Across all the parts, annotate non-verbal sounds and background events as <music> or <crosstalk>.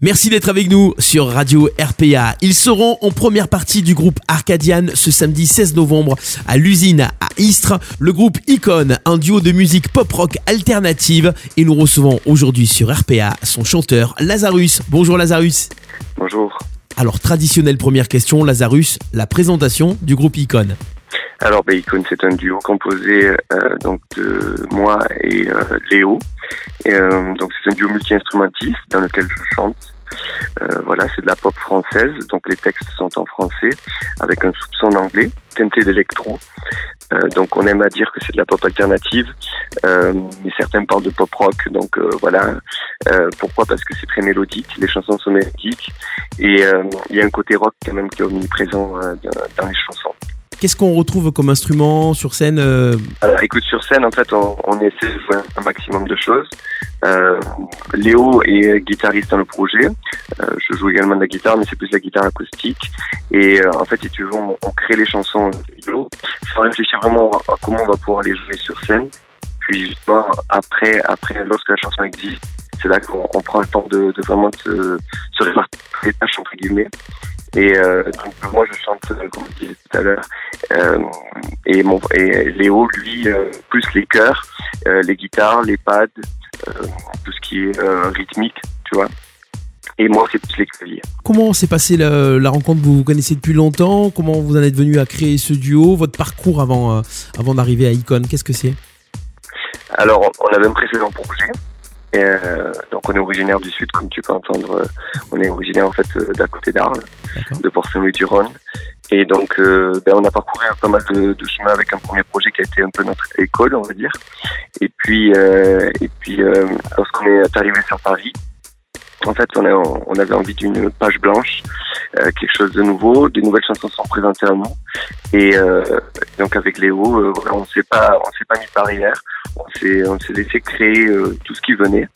Merci d'être avec nous sur Radio RPA. Ils seront en première partie du groupe Arcadian ce samedi 16 novembre à l'usine à Istres. Le groupe Icon, un duo de musique pop-rock alternative. Et nous recevons aujourd'hui sur RPA son chanteur Lazarus. Bonjour Lazarus. Bonjour. Alors, traditionnelle première question, Lazarus, la présentation du groupe Icon. Alors, bah, Icon, c'est un duo composé euh, donc de moi et euh, Léo. Et, euh, donc, c'est un duo multi-instrumentiste dans lequel je chante. Euh, voilà, c'est de la pop française, donc les textes sont en français avec un soupçon d'anglais, teinté d'électro. Euh, donc on aime à dire que c'est de la pop alternative, euh, mais certains parlent de pop rock. Donc euh, voilà, euh, pourquoi? Parce que c'est très mélodique, les chansons sont mélodiques et il y a un côté rock quand même qui est omniprésent dans les chansons. Qu'est-ce qu'on retrouve comme instrument sur scène euh Alors, écoute, sur scène, en fait, on, on, essaie de jouer un maximum de choses. Euh, Léo est guitariste dans le projet. Euh, je joue également de la guitare, mais c'est plus la guitare acoustique. Et euh, en fait, si tu veux, on, on crée les chansons Léo sans réfléchir vraiment à, comment on va pouvoir les jouer sur scène. Puis justement, après, après, lorsque la chanson existe, c'est là qu'on prend le temps de, de vraiment se, se répartir entre guillemets. Et euh, donc moi je chante comme je disais tout à l'heure euh, et mon et Léo lui euh, plus les chœurs, euh, les guitares, les pads, euh, tout ce qui est rythmique, tu vois. Et moi c'est plus les claviers. Comment s'est passée la, la, rencontre Vous vous connaissez depuis longtemps? Comment vous en êtes venu à créer ce duo? Votre parcours avant avant d'arriver à Icon, qu'est-ce que c'est? Alors on avait un précédent projet et euh, donc on est originaire du sud, comme tu peux entendre. Euh, on est originaire en fait euh, d'à côté d'Arles, de Port-Saint-Louis-du-Rhône. Et donc euh, ben, on a parcouru pas mal de, de chemin avec un premier projet qui a été un peu notre école, on va dire. Et puis et puis lorsqu'on est arrivé sur Paris, en fait, on, a, on avait envie d'une page blanche, quelque chose de nouveau, des nouvelles chansons sont présentées à nous. Et euh, donc avec Léo, euh, on s'est pas, on s'est pas mis de barrière, on s'est, on s'est laissé créer tout ce qui venait.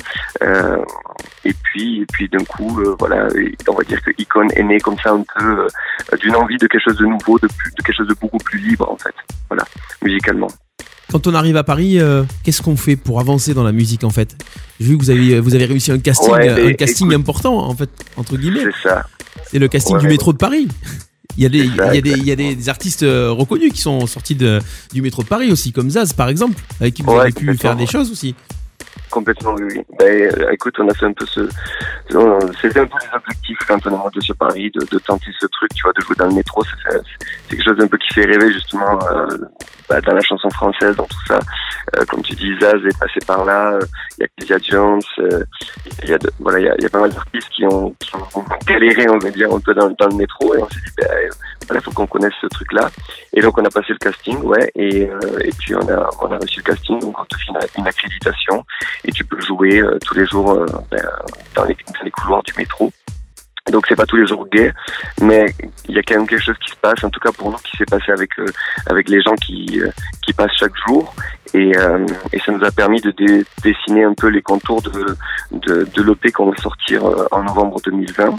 et puis, et puis d'un coup, voilà, on va dire que Icon est né comme ça un peu d'une envie de quelque chose de nouveau, de, plus, de quelque chose de beaucoup plus libre en fait, voilà, musicalement. Quand on arrive à Paris, euh, qu'est-ce qu'on fait pour avancer dans la musique en fait? J'ai vu que vous avez, vous avez réussi un casting, ouais, un casting écoute, important en fait, entre guillemets. C'est ça. C'est le casting Ouais, du métro de Paris. Il y a des, il y ça, a des, il y a des, des artistes euh, reconnus qui sont sortis de, du métro de Paris aussi, comme Zaz par exemple, avec qui vous Ouais, avez pu faire des choses aussi. Complètement, oui. Ben, euh, écoute, on a fait un peu ce. C'était un peu les objectifs quand on est monté sur Paris, de, tenter ce truc, tu vois, de jouer dans le métro. C'est quelque chose d'un peu qui fait rêver, justement, euh, bah, dans la chanson française, dans tout ça. Euh, comme tu dis, Zaz est passé par là. Il y a Kezia Jones. Il y a, il y a, pas mal d'artistes qui ont, galéré, on va dire, un peu dans, dans le métro. Et on s'est dit, ben, voilà, faut qu'on connaisse ce truc-là. Et donc, on a passé le casting, ouais. Et, euh, et puis, on a, on a reçu le casting. Donc, on te fait une, accréditation et tu peux jouer euh, tous les jours euh, ben, dans, les, dans les couloirs du métro. Donc c'est pas tous les jours gay, mais il y a quand même quelque chose qui se passe, en tout cas pour nous, qui s'est passé avec euh, avec les gens qui euh, qui passent chaque jour, et, euh, et ça nous a permis de dessiner un peu les contours de de, de l'EP qu'on va sortir en novembre 2020.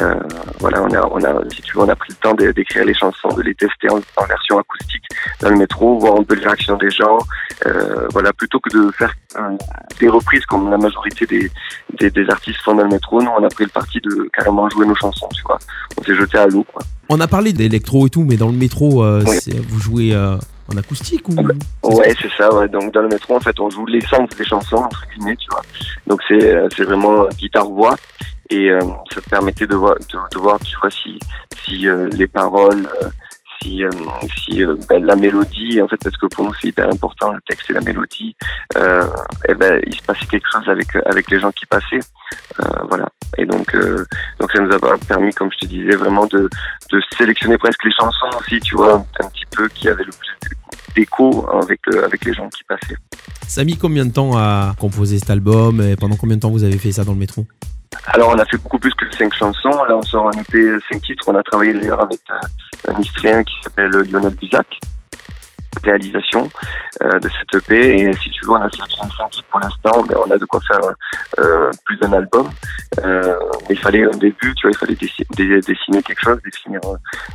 Euh, voilà, on a on a si tu veux, on a pris le temps d'écrire les chansons, de les tester en, en version acoustique dans le métro, voir un peu les réactions des gens, euh, voilà, plutôt que de faire euh, des reprises comme la majorité des, des, des artistes font dans le métro, nous on a pris le parti de carrément jouer nos chansons, tu vois. On s'est jeté à l'eau, quoi. On a parlé d'électro et tout, mais dans le métro, euh, Oui. vous jouez euh, en acoustique ou? Ouais, c'est ça, ouais. Donc dans le métro, en fait, on joue l'essence des chansons, entre guillemets, tu vois. Donc c'est euh, c'est vraiment guitare-voix. Et euh, ça permettait de voir, de, de voir tu vois, si, si euh, les paroles, euh, si, euh, si euh, ben, la mélodie, en fait, parce que pour nous c'est hyper important, le texte et la mélodie, euh, et ben, il se passait quelque chose avec, avec les gens qui passaient. Voilà. Et donc, donc ça nous a permis, comme je te disais, vraiment de, de sélectionner presque les chansons aussi, tu vois, un petit peu qui avaient le plus d'écho avec, avec les gens qui passaient. Ça a mis combien de temps à composer cet album et pendant combien de temps vous avez fait ça dans le métro? Alors, on a fait beaucoup plus que cinq chansons. Là, on sort un EP cinq titres. On a travaillé d'ailleurs avec un, un Israélien qui s'appelle Lionel Bizac. Réalisation euh, de cette EP. Et si tu veux, on a fait 35 titres pour l'instant, mais on a de quoi faire euh, plus d'un album. Euh, il fallait un début, tu vois, il fallait dessiner, dessiner quelque chose, définir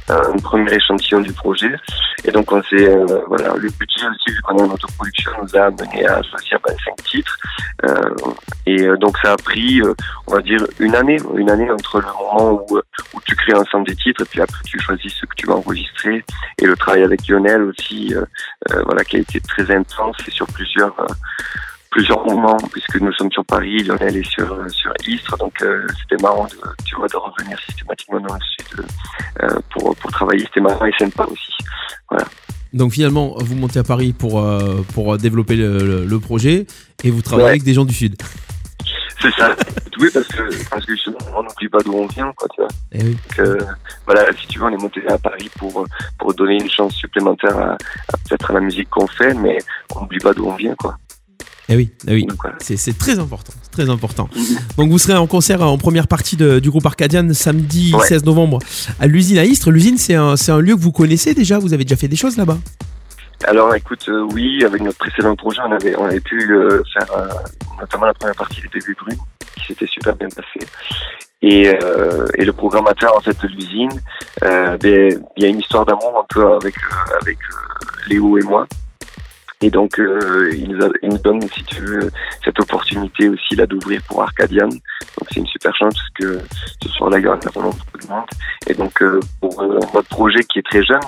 un premier échantillon du projet. Et donc on s'est, voilà, le budget aussi, vu qu'on est en autoproduction, nous a amené à choisir ben, cinq titres. et donc ça a pris, on va dire, une année, une année entre le moment où, où tu crées ensemble des titres et puis après tu choisis ce que tu vas enregistrer et le travail avec Lionel aussi euh, voilà, qui a été très intense et sur plusieurs euh, plusieurs moments, puisque nous sommes sur Paris, Lionel est sur, sur Istres, donc euh, c'était marrant de, tu vois, de revenir systématiquement dans le sud pour, pour travailler, c'était marrant et sympa aussi. Voilà. Donc finalement, vous montez à Paris pour, pour développer le, projet et vous travaillez avec des gens du sud. C'est ça. <laughs> Oui, parce que, parce que justement, on n'oublie pas d'où on vient, quoi, tu vois. Et eh oui. Donc, euh, voilà, si tu veux, on est monté à Paris pour, pour donner une chance supplémentaire à, peut-être à la musique qu'on fait, mais on n'oublie pas d'où on vient, quoi. Eh oui, eh oui. c'est très important, très important. Mm-hmm. Donc vous serez en concert en première partie de, du groupe Arcadian samedi 16 novembre à l'usine à Istres. L'usine, c'est un, un lieu que vous connaissez déjà, vous avez déjà fait des choses là-bas? Alors écoute, euh, oui, avec notre précédent projet, on avait, on avait pu euh, faire euh, notamment la première partie du début brunes, qui s'était super bien passé. Et, et le programmateur en fait de l'usine, ben, il y a une histoire d'amour un peu avec avec Léo et moi. Et donc, il, nous a, il, nous donne, si tu veux, cette opportunité aussi là d'ouvrir pour Arcadian. Donc, c'est une super chance parce que ce soir-là, il y aura vraiment beaucoup de monde. Et donc, pour notre projet qui est très jeune,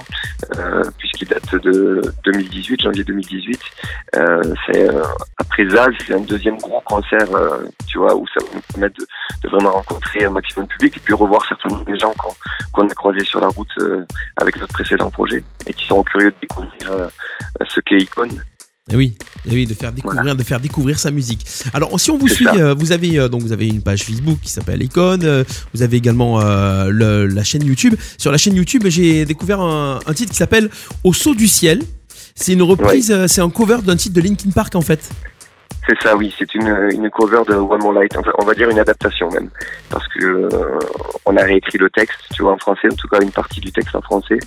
euh, puisqu'il date de 2018, janvier 2018. Euh, c'est euh, après Zaz, c'est un deuxième gros concert, tu vois, où ça va nous permettre de, vraiment rencontrer un maximum de public et puis revoir certains des gens qu'on a croisés sur la route avec notre précédent projet et qui seront curieux de découvrir ce qu'est Icon eh oui, eh oui, de faire découvrir, de faire découvrir sa musique. Alors, si on vous suit, euh, vous avez euh, donc vous avez une page Facebook qui s'appelle Icon. Euh, vous avez également la chaîne YouTube. Sur la chaîne YouTube, j'ai découvert un, titre qui s'appelle Au saut du ciel. C'est une reprise, c'est un cover d'un titre de Linkin Park en fait. C'est ça, oui. C'est une, une cover de One More Light. on va dire une adaptation même, parce que on a réécrit le texte, tu vois, en français, en tout cas une partie du texte en français,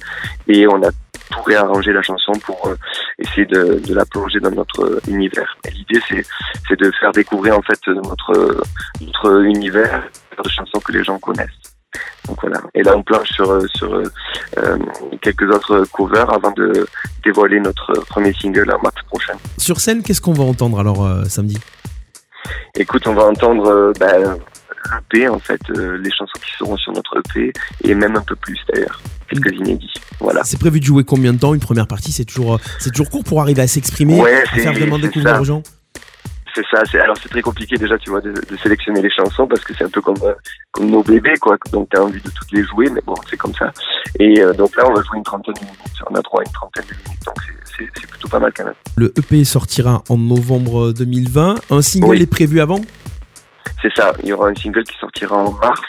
et on a tout réarranger la chanson pour euh, essayer de, de, la plonger dans notre univers. L'idée, c'est, c'est de faire découvrir en fait notre, notre univers de chansons que les gens connaissent. Donc voilà. Et là, on planche sur, sur euh, quelques autres covers avant de dévoiler notre premier single en mars prochain. Sur scène, qu'est-ce qu'on va entendre alors euh, samedi? Écoute, on va entendre ben, l'EP, en fait, les chansons qui seront sur notre EP, et même un peu plus d'ailleurs quelques inédits. Voilà. C'est prévu de jouer combien de temps? Une première partie, c'est toujours, c'est toujours court pour arriver à s'exprimer, à faire vraiment découvrir aux gens? C'est ça. Alors c'est très compliqué déjà, tu vois, de, sélectionner les chansons parce que c'est un peu comme, euh, comme nos bébés, quoi. Donc t'as envie de toutes les jouer, mais bon, c'est comme ça. Et euh, donc là, on va jouer une trentaine de minutes. On a droit à une trentaine de minutes, donc c'est, plutôt pas mal quand même. Le EP sortira en novembre 2020. Un single est prévu avant? C'est ça. Il y aura un single qui sortira en mars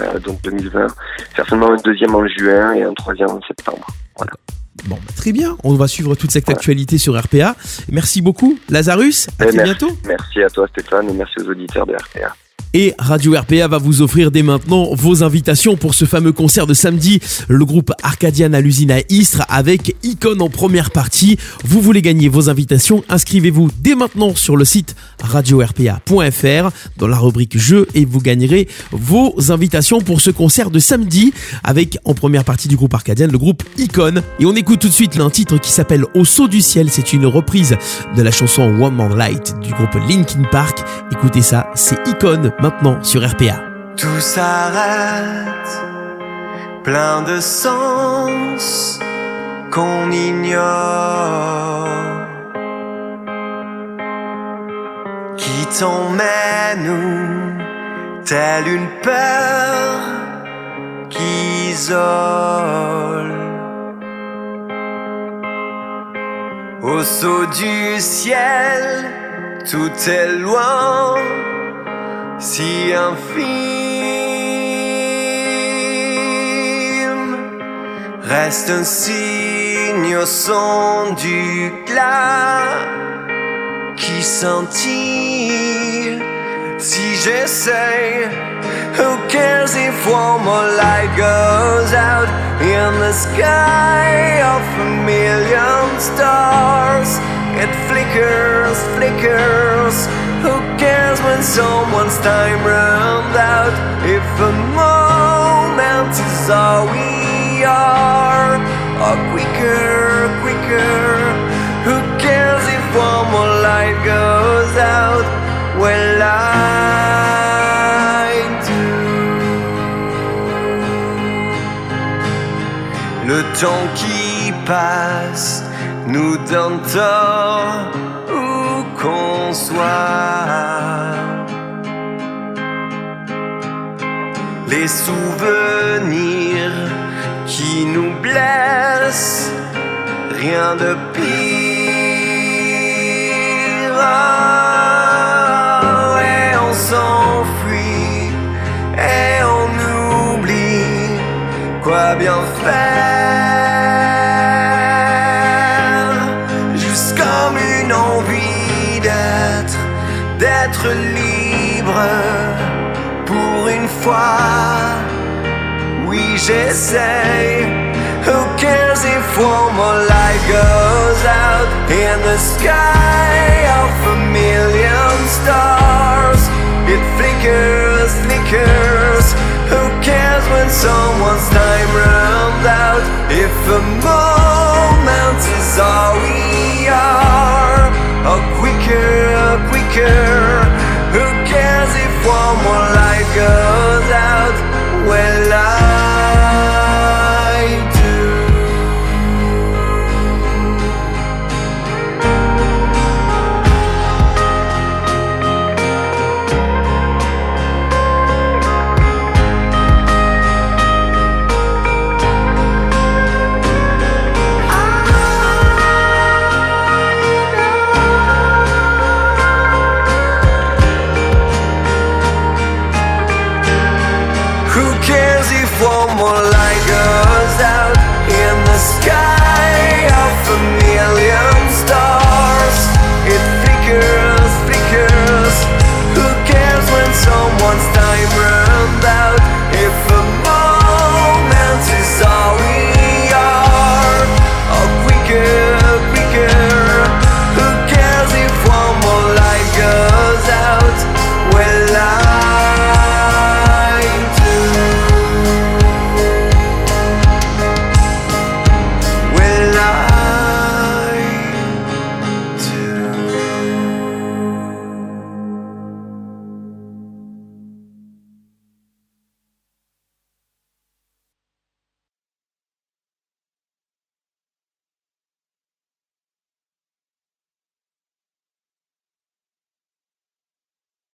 euh, donc 2020. Certainement un deuxième en juin et un troisième en septembre. Voilà. Bon, bah, très bien. On va suivre toute cette actualité sur RPA. Merci beaucoup, Lazarus. À très bientôt. Merci à toi, Stéphane, et merci aux auditeurs de RPA. Et Radio RPA va vous offrir dès maintenant vos invitations pour ce fameux concert de samedi. Le groupe Arcadian à l'usine à Istres avec Icon en première partie. Vous voulez gagner vos invitations? Inscrivez-vous dès maintenant sur le site radio-rpa.fr dans la rubrique jeux et vous gagnerez vos invitations pour ce concert de samedi avec en première partie du groupe Arcadian le groupe Icon. Et on écoute tout de suite un titre qui s'appelle Au saut du ciel. C'est une reprise de la chanson One Man Light du groupe Linkin Park. Écoutez ça, c'est Icon sur RPA. Tout s'arrête, plein de sens qu'on ignore, qui t'emmène où, telle une peur qui isole. Au saut du ciel, tout est loin si un film reste un signe au son du glas qui sentit si j'essaie who cares if one more light goes out in the sky of a million stars? It flickers, flickers. Who cares when someone's time runs out? If a moment is all we are, or quicker, quicker. Who cares if one more light goes out? Well, I do. Le temps qui passe nous donne tort Les souvenirs qui nous blessent, rien de pire. Fois. Oui, j'essaye. Who cares if one more light goes out in the sky of a million stars? It flickers, flickers. Who cares when someone's time runs out? If a moment is all